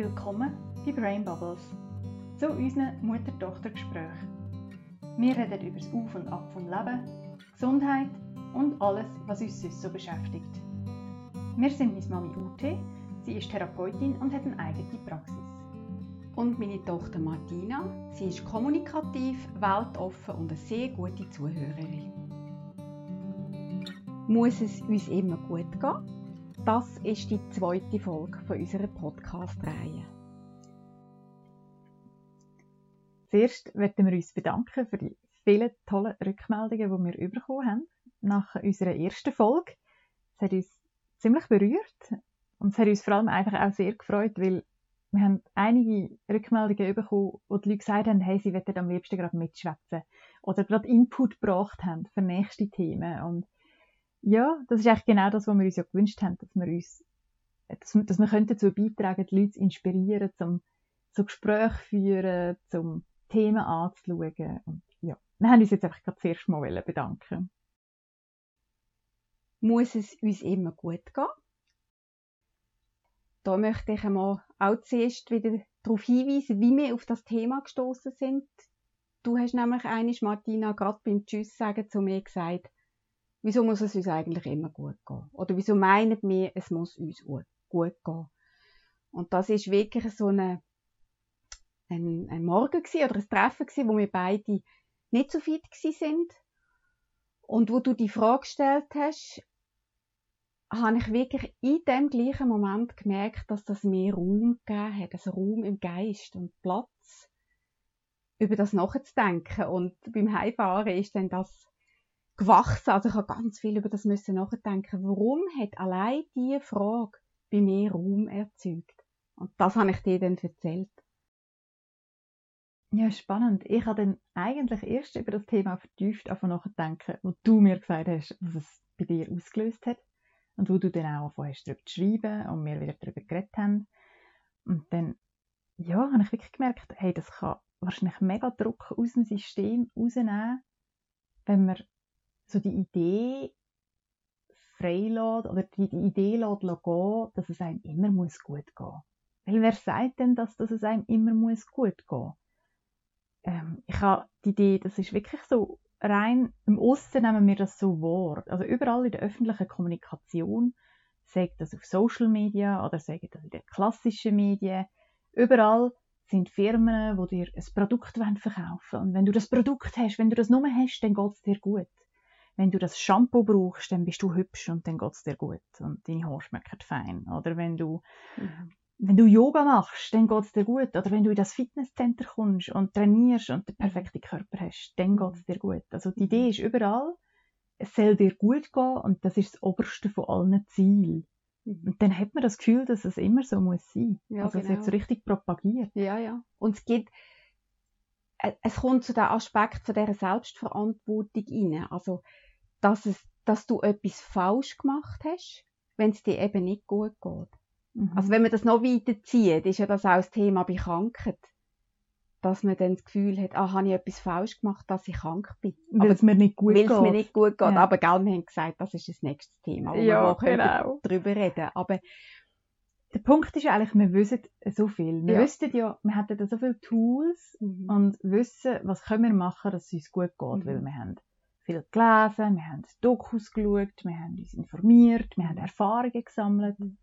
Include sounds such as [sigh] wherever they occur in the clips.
Willkommen bei Brain Bubbles zu unseren Mutter-Tochter-Gesprächen. Wir reden über das Auf und Ab vom Leben, Gesundheit und alles, was uns sonst so beschäftigt. Wir sind meine Mami Ute, sie ist Therapeutin und hat eine eigene Praxis. Und meine Tochter Martina, sie ist kommunikativ, weltoffen und eine sehr gute Zuhörerin. Muss es uns immer gut gehen? Das ist die zweite Folge von unserer Podcast-Reihe. Zuerst möchten wir uns bedanken für die vielen tollen Rückmeldungen, die wir bekommen haben nach unserer ersten Folge. Es hat uns ziemlich berührt und es hat uns vor allem einfach auch sehr gefreut, weil wir haben einige Rückmeldungen bekommen, wo die Leute gesagt haben, hey, sie möchten am liebsten gerade mitschwätzen oder gerade Input gebracht haben für nächste Themen und ja, das ist eigentlich genau das, was wir uns ja gewünscht haben, dass wir uns, dass, dass wir dazu beitragen, die Leute zu inspirieren, zum, so Gespräche führen, zum Themen anzuschauen. Und ja, wir haben uns jetzt einfach gerade zuerst mal bedanken. Muss es uns immer gut gehen? Da möchte ich einmal auch zuerst wieder darauf hinweisen, wie wir auf das Thema gestoßen sind. Du hast nämlich eines, Martina, gerade beim Tschüss sagen zu mir gesagt, wieso muss es uns eigentlich immer gut gehen? Oder wieso meinen wir, es muss uns gut gehen? Und das ist wirklich so eine, ein, ein Morgen gewesen, oder ein Treffen gewesen, wo wir beide nicht so fit sind. Und wo du die Frage gestellt hast, habe ich wirklich in dem gleichen Moment gemerkt, dass das mir Raum gegeben hat, also Raum im Geist und Platz, über das nachzudenken. Und beim Heimfahren ist dann das gewachsen. Also ich habe ganz viel über das müssen nachdenken. Warum hat allein diese Frage bei mir Raum erzeugt? Und das habe ich dir dann erzählt. Ja, spannend. Ich habe dann eigentlich erst über das Thema vertieft nachdenken, wo du mir gesagt hast, was es bei dir ausgelöst hat. Und wo du dann auch angefangen hast, darüber zu schreiben und wir wieder darüber geredet haben. Und dann, ja, habe ich wirklich gemerkt, hey, das kann wahrscheinlich mega Druck aus dem System rausnehmen, wenn man so die Idee freilässt oder die, die Idee lässt gehen, dass es einem immer muss gut gehen Weil wer sagt denn, dass, dass es einem immer muss gut gehen ähm, Ich habe die Idee, das ist wirklich so rein im Osten nehmen wir das so wahr. Also überall in der öffentlichen Kommunikation, sagt das auf Social Media oder sagt das in den klassischen Medien, überall sind Firmen, die dir ein Produkt verkaufen wollen. Und wenn du das Produkt hast, wenn du das nur hast, dann geht es dir gut wenn du das Shampoo brauchst, dann bist du hübsch und dann geht es dir gut und deine Haare schmecken fein. Oder wenn du, mhm. wenn du Yoga machst, dann geht es dir gut. Oder wenn du in das Fitnesscenter kommst und trainierst und den perfekten Körper hast, dann geht es dir gut. Also die Idee ist überall, es soll dir gut gehen und das ist das oberste von allen Zielen. Mhm. Und dann hat man das Gefühl, dass es immer so muss sein. Ja, also genau. es wird so richtig propagiert. Ja, ja. Und es gibt, äh, es kommt zu dem Aspekt von dieser Selbstverantwortung rein. Also dass, es, dass du etwas falsch gemacht hast, wenn es dir eben nicht gut geht. Mhm. Also wenn man das noch weiterzieht, ist ja das auch das Thema bei Krankheit. Dass man dann das Gefühl hat, ah, habe ich etwas falsch gemacht, dass ich krank bin. Weil es mir nicht gut geht. Weil es mir nicht gut geht. Ja. Aber gell, wir haben gesagt, das ist das nächste Thema, wo ja, wir genau. darüber reden Aber der Punkt ist eigentlich, wir wissen so viel. Wir ja. wüssten ja, wir hätten so viele Tools mhm. und wissen, was können wir machen, dass es uns gut geht, mhm. weil wir haben viel gelesen, wir haben Dokus geschaut, wir haben uns informiert, wir haben Erfahrungen gesammelt. Mhm.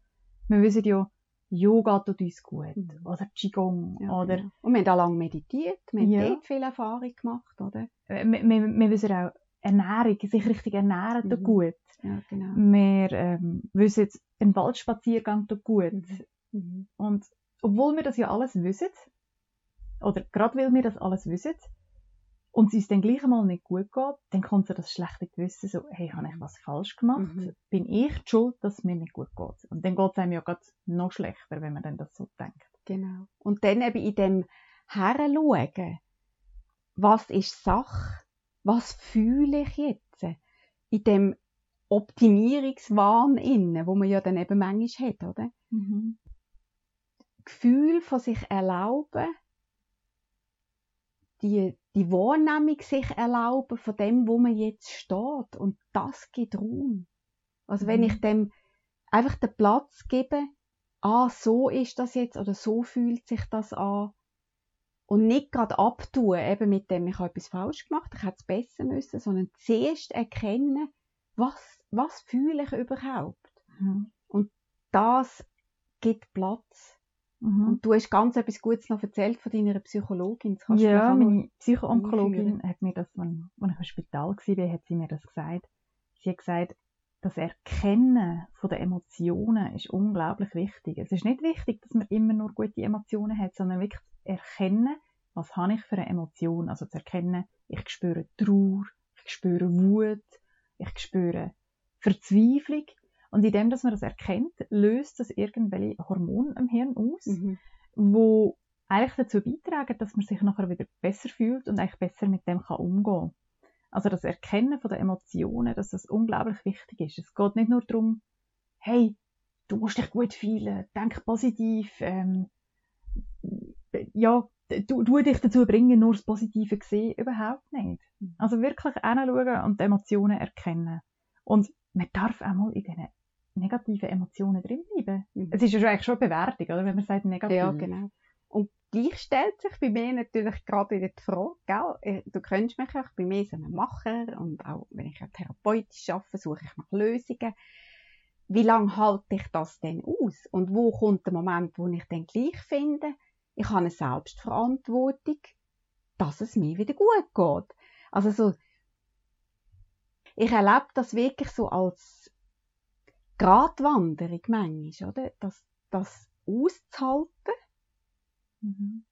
Wir wissen ja, Yoga tut uns gut. Mhm. Oder Qigong. Ja, oder, genau. Und wir haben auch lange meditiert, wir haben ja. dort viel Erfahrung gemacht, oder? Äh, wir, wir, wir wissen auch, Ernährung, sich richtig ernähren, tut mhm. gut. Ja, genau. Wir ähm, wissen jetzt, ein Waldspaziergang tut gut. Mhm. mhm. Und obwohl wir das ja alles wissen, oder gerade weil wir das alles wissen, und es uns dann gleich einmal nicht gut geht, dann kommt so das schlechte Gewissen, so, hey, habe ich was falsch gemacht? Mhm. Bin ich schuld, dass es mir nicht gut geht? Und dann geht es einem ja gerade noch schlechter, wenn man dann das so denkt. Genau. Und dann eben in dem Heranschauen, was ist Sache? Was fühle ich jetzt? In dem Optimierungswahn innen, wo man ja dann eben manchmal hat, oder? Mhm. Gefühl von sich erlauben, die, die Wahrnehmung sich erlauben von dem, wo man jetzt steht. Und das gibt Raum. Also wenn mhm. ich dem einfach den Platz gebe, ah, so ist das jetzt oder so fühlt sich das an. Und nicht gerade abtun, eben mit dem, ich habe etwas falsch gemacht, ich hätte es besser müssen, sondern zuerst erkennen, was, was fühle ich überhaupt. Mhm. Und das gibt Platz. Mhm. Und du hast ganz etwas Gutes noch erzählt von deiner Psychologin. Ja, meine Psychoonkologin hat mir das, als als ich im Spital war, hat sie mir das gesagt. Sie hat gesagt, das Erkennen von den Emotionen ist unglaublich wichtig. Es ist nicht wichtig, dass man immer nur gute Emotionen hat, sondern wirklich zu erkennen, was habe ich für eine Emotion. Also zu erkennen, ich spüre Trauer, ich spüre Wut, ich spüre Verzweiflung. Und indem, dass man das erkennt, löst das irgendwelche Hormone im Hirn aus Mhm. wo eigentlich dazu beitragen, dass man sich nachher wieder besser fühlt und eigentlich besser mit dem kann umgehen Also das Erkennen von den Emotionen, dass das unglaublich wichtig ist. Es geht nicht nur darum, hey, du musst dich gut fühlen, denk positiv, ähm, ja, du, du dich dazu bringen, nur das Positive zu sehen, überhaupt nicht. Mhm. Also wirklich hinschauen und die Emotionen erkennen. Und man darf auch mal in diesen negativen Emotionen drinbleiben. Mhm. Es ist ja schon eigentlich schon eine Bewertung, oder? Wenn man sagt negativ. Ja, genau. Und gleich stellt sich bei mir natürlich gerade wieder die Frage, gell? äh, du kennst mich ja, ich bin mehr so ein Macher und auch wenn ich therapeutisch arbeite, suche ich nach Lösungen. Wie lange halte ich das denn aus? Und wo kommt der Moment, wo ich dann gleich finde, ich habe eine Selbstverantwortung, dass es mir wieder gut geht. Also so, ich erlebe das wirklich so als Gratwanderung manchmal, oder? Das, das auszuhalten Mhm.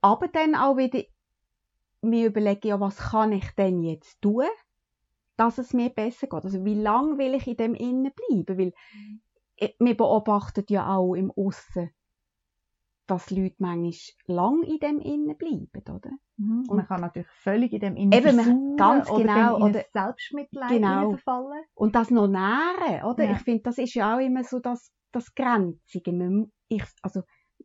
aber dann auch wieder mir überlegen, ja, was kann ich denn jetzt tun, dass es mir besser geht. Also wie lange will ich in dem Innen bleiben? Weil äh, wir beobachten ja auch im Aussen, dass Leute manchmal lang in dem Innen bleiben, oder? Mhm. Und- man kann natürlich völlig in dem Innen Eben, versuchen ganz oder genau, oder- ein Selbstmitleid Genau. verfallen. Und das noch nähren, oder? Ja. Ich finde, das ist ja auch immer so das, das Grenzige. Man- Ich, also,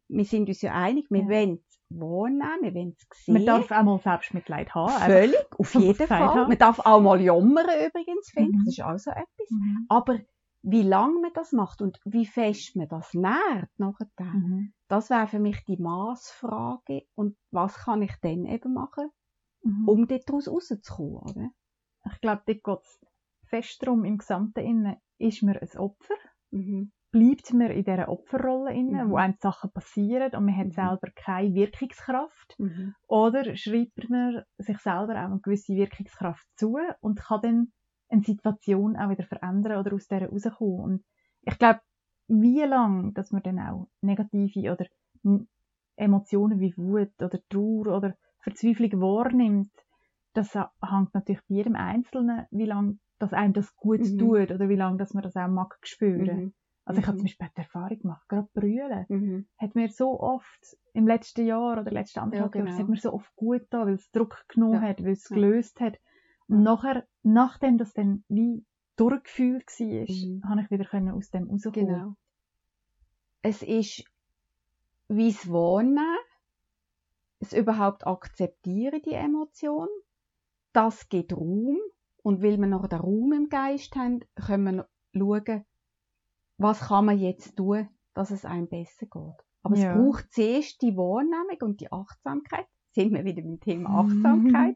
wir sind uns ja einig, wir Ja. wollen es wahrnehmen, wir wollen es sehen. Man darf auch mal Selbstmitleid haben. Völlig, auf jeden Fall. haben. Man darf auch mal jammern übrigens, finde ich. Mhm. Das ist auch so etwas. Mhm. Aber wie lange man das macht und wie fest man das nährt nachher, Mhm. das wäre für mich die Maßfrage. Und was kann ich dann eben machen, Mhm. um daraus rauszukommen, oder? Ich glaube, dort geht es fest darum, im Gesamten innen, ist man ein Opfer? Mhm. Bleibt man in dieser Opferrolle inne, Mhm. wo einem Sachen passieren und man hat Mhm. selber keine Wirkungskraft? Mhm. Oder schreibt man sich selber auch eine gewisse Wirkungskraft zu und kann dann eine Situation auch wieder verändern oder aus der rauskommen. Und ich glaube, wie lange, dass man dann auch negative oder Emotionen wie Wut oder Trauer oder Verzweiflung wahrnimmt, das hängt natürlich bei jedem Einzelnen, wie lange dass einem das gut Mhm. tut oder wie lange dass man das auch mag spüren. Mhm. Also ich habe Mhm. zum Beispiel die Erfahrung gemacht, gerade Brüllen Mhm. hat mir so oft im letzten Jahr oder letzten anderthalb Ja, Jahr, genau. hat mir so oft gut getan, weil es Druck genommen Ja. hat, weil es Ja. gelöst hat. Und nachher, nachdem das dann wie durchgefühlt war, Mhm. habe ich wieder können aus dem rauskommen. Genau. Es ist wie es Wahrnehmen, es überhaupt akzeptieren, die Emotion. Das gibt Raum. Und weil wir noch den Raum im Geist haben, können wir schauen, was kann man jetzt tun, dass es einem besser geht. Aber Ja. es braucht zuerst die Wahrnehmung und die Achtsamkeit. Sind wir wieder beim Thema Mhm.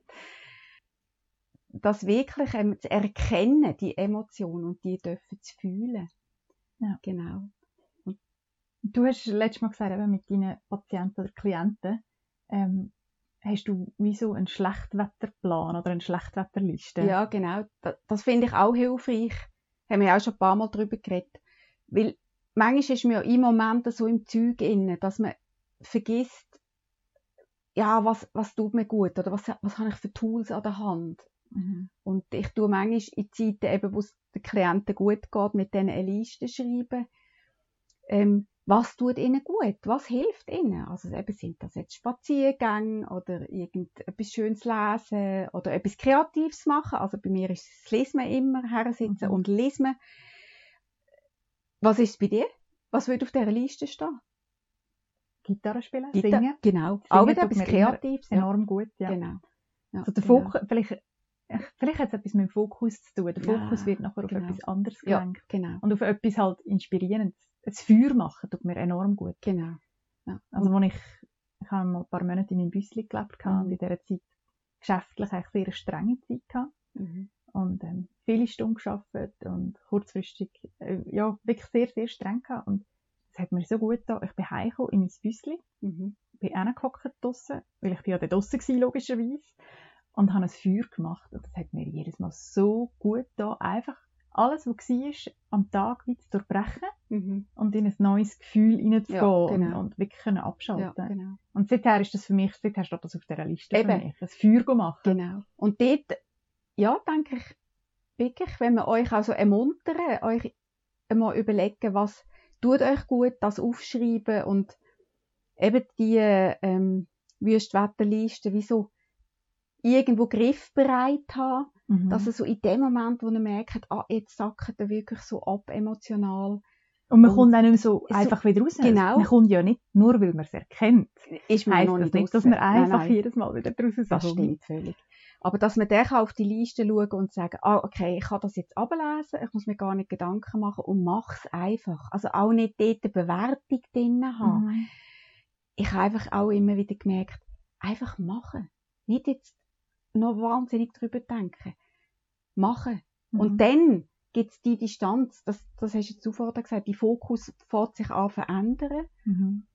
Das wirklich ähm, zu erkennen, die Emotion und die dürfen zu fühlen. Ja. Genau. Du hast letztes Mal gesagt, eben mit deinen Patienten oder Klienten, ähm, hast du wie so einen Schlechtwetterplan oder eine Schlechtwetterliste. Ja, genau. Das, das finde ich auch hilfreich. Haben wir auch schon ein paar Mal drüber geredet. Weil manchmal ist man ja im Moment so im Zeug inne, dass man vergisst, ja, was, was tut mir gut oder was, was habe ich für Tools an der Hand. Mhm. Und ich tue manchmal in Zeiten, eben, wo es den Klienten gut geht, mit denen eine Liste schreiben. Ähm, was tut ihnen gut? Was hilft ihnen? Also eben sind das jetzt Spaziergänge oder irgendetwas Schönes lesen oder etwas Kreatives machen. Also bei mir ist es das Lesen immer, hersitzen Mhm. und lesen. Was ist bei dir? Was würde auf dieser Liste stehen? Gitarre spielen, Gitarre- singen, Genau. Auch wieder etwas Kreatives. Ja. enorm gut. Ja. Genau. Ja, Also der genau. Fokus, vielleicht, vielleicht hat es etwas mit dem Fokus zu tun. Der Ja, Fokus wird nachher auf genau. etwas anderes Ja, gelenkt. genau. Und auf etwas halt Inspirierendes. ein Feuer machen tut mir enorm gut. Genau. Ja. Also, als ich, ich habe mal ein paar Monate in meinem Büsschen gelebt mhm. und in dieser Zeit geschäftlich eigentlich sehr eine strenge Zeit gehabt. Mhm. Und ähm, viele Stunden gearbeitet und kurzfristig, äh, ja, wirklich sehr, sehr streng gehabt. Und es hat mir so gut getan. Ich bin heimgekommen in mein Büsschen, mhm. bin reingehockt draussen, weil ich bin ja da draussen war, logischerweise, und habe ein Feuer gemacht. Und das hat mir jedes Mal so gut getan, einfach alles, was war, am Tag wieder zu durchbrechen mhm. und in ein neues Gefühl hineinzugehen ja, genau. und, und, wirklich können abschalten ja, genau. Und seither ist das für mich, seither steht das auf dieser Liste Eben. für mich, ein Feuer machen. Genau. Und dort, ja, denke ich, wirklich, wenn wir euch also ermuntern, euch einmal überlegen, was tut euch gut, das aufschreiben und eben die ähm, Wüstwetterliste, wie so irgendwo griffbereit haben, mhm. dass er so in dem Moment, wo er merkt, ah, jetzt sackt er wirklich so ab emotional. Und man und kommt dann nicht so einfach wieder raus. Genau. Man kommt ja nicht, nur weil man es erkennt. Ist man noch nicht, nicht dass man einfach nein, nein. jedes Mal wieder draussen Das stimmt völlig. Aber dass man dann auf die Liste schauen und sagen, ah, okay, ich kann das jetzt ablesen, ich muss mir gar nicht Gedanken machen und mach's einfach. Also auch nicht dort eine Bewertung drin haben. Mhm. Ich habe einfach auch immer wieder gemerkt, einfach machen. Nicht jetzt noch wahnsinnig drüber denken. Machen. Mhm. Und dann gibt es die Distanz, das, das hast du zuvor gesagt, die Fokus fährt sich an verändern. Mhm.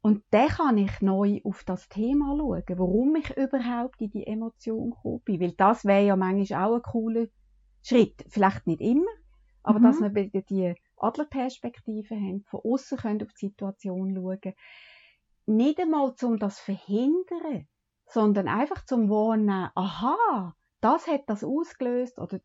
Und dann kann ich neu auf das Thema schauen, warum ich überhaupt in die Emotion gekommen bin. Weil das wäre ja manchmal auch ein cooler Schritt. Vielleicht nicht immer, aber mhm. dass wir wieder die Adlerperspektive haben, von außen können auf die Situation schauen. Nicht einmal um das zu verhindern, sondern einfach zum Wahrnehmen, aha, das hat das ausgelöst oder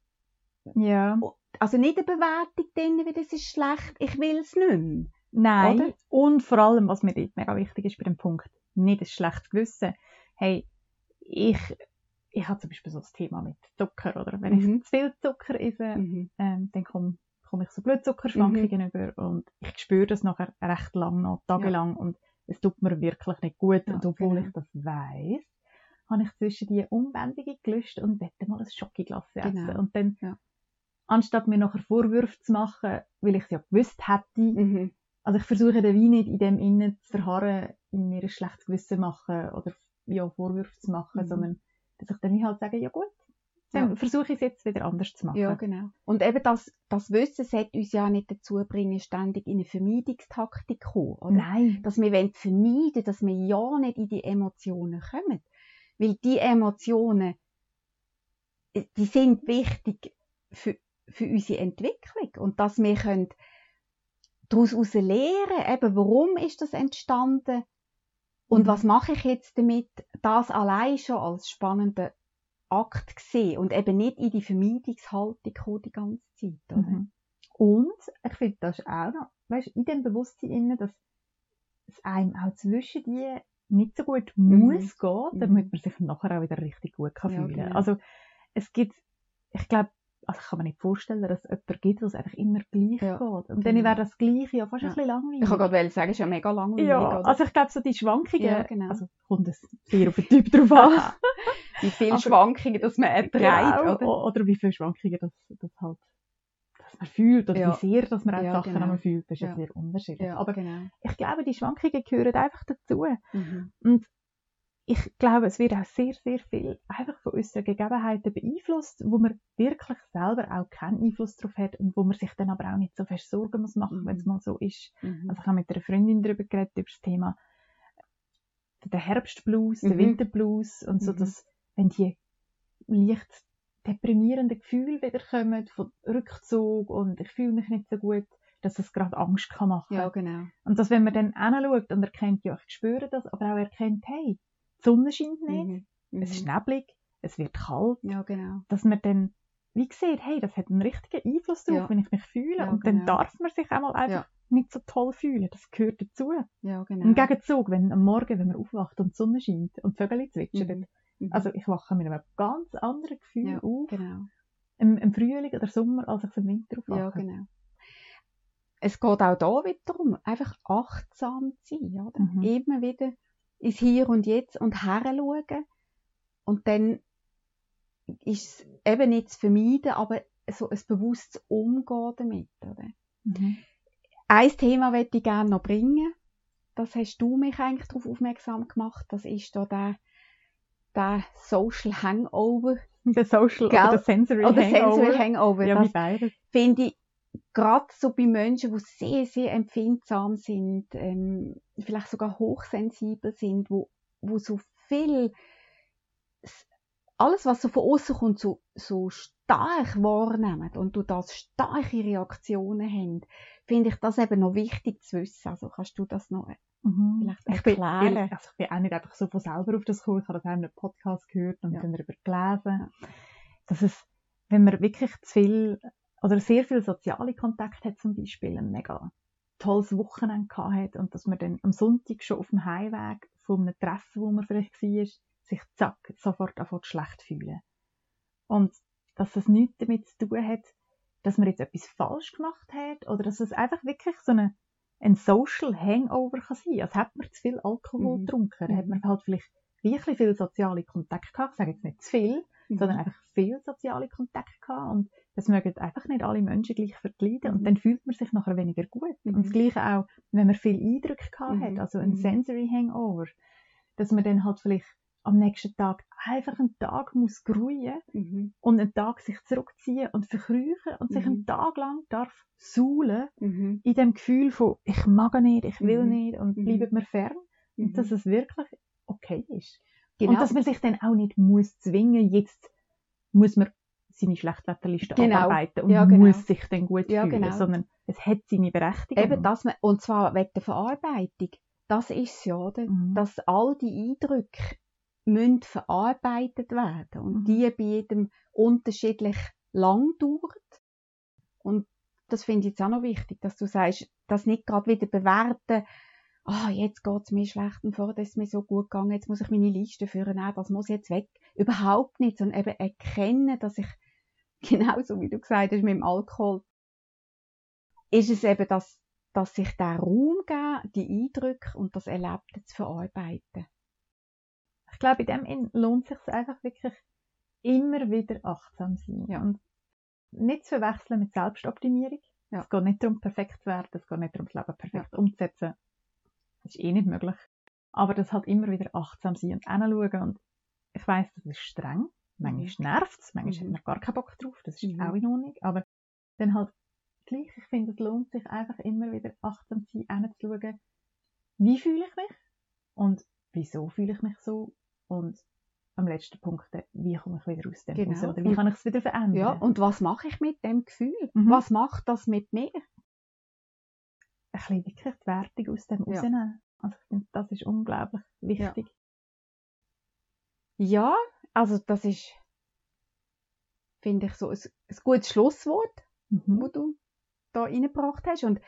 ja. Also nicht eine Bewertung drin, wie das ist schlecht, ich will es nicht mehr. Nein. Oder? Und vor allem, was mir dort mega wichtig ist bei dem Punkt, nicht ein schlechtes Gewissen. Hey, ich, ich habe zum Beispiel so das Thema mit Zucker, oder? Wenn mhm. ich zu viel Zucker esse, mhm. ähm, dann komme komm ich so Blutzuckerschwankungen mhm. über und ich spüre das nachher recht lang noch, tagelang ja. und es tut mir wirklich nicht gut. Ja, und obwohl genau. ich das weiß, habe ich zwischen die Umwendungen gelöscht und wette mal ein Schokoglas essen. Genau. Und dann, ja. anstatt mir nachher Vorwürfe zu machen, weil ich es ja gewusst hätte, mhm. also ich versuche den Wein nicht in dem innen zu verharren, in mir ein schlechtes Gewissen machen oder ja, Vorwürfe zu machen, mhm. sondern dass ich dann halt sage, ja gut, dann ja. versuche ich es jetzt wieder anders zu machen. Ja, genau. Und eben das, das Wissen sollte uns ja nicht dazu bringen, ständig in eine Vermeidungstaktik zu kommen. Oder? Nein. Dass wir vermeiden dass wir ja nicht in die Emotionen kommen. Weil die Emotionen, äh, die sind wichtig für, für unsere Entwicklung. Und dass wir können daraus lernen, eben, warum ist das entstanden? Und mhm. was mache ich jetzt damit? Das allein schon als spannender Akt gesehen und eben nicht in die Vermeidungshaltung kommen die ganze Zeit. Oder? Mhm. Und ich finde das ist auch noch, weißt, in dem Bewusstsein, dass es einem auch zwischen die nicht so gut mhm. muss gehen, damit mhm. man sich nachher auch wieder richtig gut kann fühlen kann. Genau. Also es gibt, ich glaube, also ich kann mir nicht vorstellen, dass es jemanden gibt, was einfach immer gleich ja, geht. Und genau. dann wäre das Gleiche ja fast ja. ein bisschen langweilig. Ich kann gerade sagen, es ist ja mega langweilig. Ja, oder? also ich glaube, so die Schwankungen, ja, genau. also kommt es sehr auf den Typ drauf an. wie viele [laughs] Schwankungen, dass man erträgt, genau, oder? Oder wie viele Schwankungen, dass, dass halt dass man fühlt oder ja. wie sehr dass man auch ja, Sachen genau. fühlt, das ist ja, sehr unterschiedlich. Aber genau. ich glaube, die Schwankungen gehören einfach dazu. Mhm. Und ich glaube, es wird auch sehr, sehr viel einfach von unseren Gegebenheiten beeinflusst, wo man wirklich selber auch keinen Einfluss darauf hat und wo man sich dann aber auch nicht so fest Sorgen muss machen, mhm. wenn es mal so ist. Mhm. Also ich habe mit einer Freundin darüber geredet, über das Thema der Herbstblues, mhm. der Winterblues und so, mhm. dass wenn die leicht deprimierenden Gefühle wieder kommen, von Rückzug und ich fühle mich nicht so gut, dass es gerade Angst kann machen. Ja, genau. Und dass wenn man dann anschaut und erkennt, ja, ich spüre das, aber auch erkennt, hey, die Sonne scheint nicht, mhm. es ist mhm. neblig, es wird kalt. Ja, genau. Dass man dann, wie sieht, hey, das hat einen richtigen Einfluss darauf, ja. wenn ich mich fühle. Ja, und genau. dann darf man sich einmal einfach nicht so toll fühlen. Das gehört dazu. Ja, genau. Im Gegenzug, wenn am Morgen, wenn man aufwacht und die Sonne scheint und die Vögel zwitschern, mhm. Mhm. Also ich wache mit einem ganz anderen Gefühl ja, auf. Genau. Im, Im, Frühling oder Sommer, als ich im Winter aufwache. Ja, genau. Es geht auch da wieder darum, einfach achtsam zu sein. Oder? Mhm. Immer wieder ins Hier und Jetzt und herschauen. Und dann ist es eben nicht zu vermeiden, aber so ein bewusstes Umgehen damit. Oder? Mhm. ein Thema möchte ich gerne noch bringen. Das hast du mich eigentlich darauf aufmerksam gemacht. Das ist da der, der Social Hangover. [laughs] Der Social Gell? oder der Sensory Oder Hangover. Sensory Hangover. Ja, das beides. finde ich gerade so bei Menschen, die sehr, sehr empfindsam sind, ähm, vielleicht sogar hochsensibel sind, wo, wo so viel, alles, was so von außen kommt, so, so stark wahrnehmen und du das starke Reaktionen haben, finde ich das eben noch wichtig zu wissen. Also kannst du das noch Mhm. vielleicht Ich bin, erklären? also ich bin auch nicht einfach so von selber auf das gekommen. Ich habe das auch in einem Podcast gehört und Ja. dann darüber gelesen, dass es, wenn man wirklich zu viel oder sehr viel soziale Kontakt hat zum Beispiel, ein mega tolles Wochenende gehabt hat und dass man dann am Sonntag schon auf dem Heimweg von einem Treffen, wo man vielleicht war, sich zack, sofort anfängt schlecht fühlen. Und dass das nichts damit zu tun hat, dass man jetzt etwas falsch gemacht hat oder dass es einfach wirklich so eine, ein Social Hangover kann sein. Als hätte man zu viel Alkohol Mhm. getrunken. Dann hat man halt vielleicht wirklich viel soziale Kontakte gehabt. Ich sage jetzt nicht zu viel, Mhm. sondern einfach viel soziale Kontakte gehabt. Und das mögen einfach nicht alle Menschen gleich verleiden. Mhm. Und dann fühlt man sich nachher weniger gut. Mhm. Und das Gleiche auch, wenn man viel Eindrücke gehabt Mhm. hat, also ein Mhm. Sensory Hangover, dass man dann halt vielleicht am nächsten Tag einfach einen Tag muss gruhen Mhm. und einen Tag sich zurückziehen und verkrüchen und sich Mhm. einen Tag lang darf suhlen Mhm. in dem Gefühl von ich mag nicht, ich will Mhm. nicht und Mhm. bleibt mir fern und Mhm. dass es wirklich okay ist. Genau. Und dass man sich dann auch nicht muss zwingen, jetzt muss man seine Schlechtwetterliste Genau. abarbeiten und Ja, genau. muss sich dann gut Ja, fühlen, genau. sondern es hat seine Berechtigung. Eben das, man- und zwar wegen der Verarbeitung. Das ist es ja, oder? Mhm. Dass all die Eindrücke müssen verarbeitet werden und Mhm. die bei jedem unterschiedlich lang dauert. Und das finde ich jetzt auch noch wichtig, dass du sagst, das nicht gerade wieder bewerten, ah, jetzt geht es mir schlecht und vorher ist es mir so gut gegangen, jetzt muss ich meine Liste führen, nein, das muss jetzt weg. Überhaupt nicht, sondern eben erkennen, dass ich, [laughs] genauso wie du gesagt hast, mit dem Alkohol, ist es eben, dass, dass sich der Raum geben, die Eindrücke und das Erlebte zu verarbeiten. ich glaube, in dem lohnt es sich einfach wirklich immer wieder achtsam sein. Ja. Und nicht zu verwechseln mit Selbstoptimierung. Ja. Es geht nicht darum, perfekt zu werden, es geht nicht darum, das Leben perfekt umzusetzen. Das ist eh nicht möglich. Aber das halt immer wieder achtsam sein und hinschauen. Und ich weiss, das ist streng. Manchmal nervt es, manchmal Mhm. hat man gar keinen Bock drauf. Das ist Mhm. auch in Ordnung. Aber dann halt gleich, ich finde, es lohnt sich einfach immer wieder achtsam zu sein, hinzuschauen, wie fühle ich mich und wieso fühle ich mich so und am letzten Punkt, äh, wie komme ich wieder aus dem Genau. raus oder wie kann ich es wieder verändern? Ja, und was mache ich mit dem Gefühl? Mhm. Was macht das mit mir? Ein bisschen wirklich die Wertung aus dem Ja. rausnehmen. Also ich finde, das ist unglaublich wichtig. Ja, also das ist, finde ich, so ein, ein gutes Schlusswort, Mhm. wo du da reingebracht hast. Und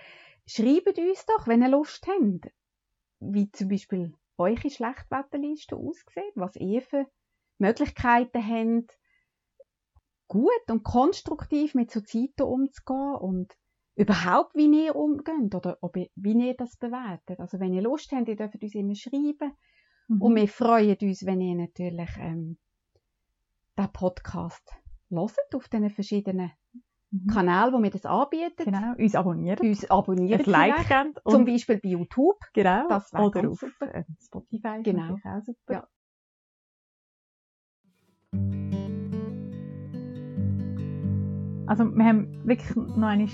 schreibt uns doch, wenn ihr Lust habt, wie zum Beispiel eure Schlechtwetterliste aussieht, was ihr für Möglichkeiten habt, gut und konstruktiv mit so Zeiten umzugehen und überhaupt, wie ihr umgeht oder ob ihr, wie ihr das bewertet. Also wenn ihr Lust habt, ihr dürft uns immer schreiben. Mhm. Und wir freuen uns, wenn ihr natürlich ähm, den Podcast hört auf den verschiedenen Mhm. Kanälen, wo wir das anbieten. Genau, uns abonnieren, Uns abonnieren. ein Like geben Zum Beispiel bei YouTube. genau, Das oder auf super. äh, Spotify Genau. auch super. Ja. Also wir haben wirklich noch einmal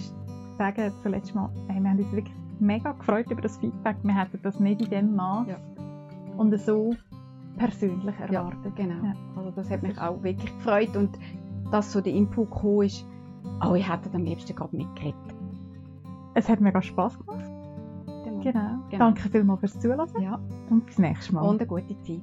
sagen zuletzt mal, hey, wir haben uns wirklich mega gefreut über das Feedback. Wir hätten das nicht in dem Maß Ja. und so persönlich Ja, erwartet. genau. Ja. Also das hat mich auch wirklich gefreut und dass so der Input gekommen ist, oh, ich hätte am liebsten gerade mitgeredet. Es hat mega Spass gemacht. Genau. Genau. Genau. Danke vielmals fürs Zuhören Ja, und bis nächstes Mal. und eine gute Zeit.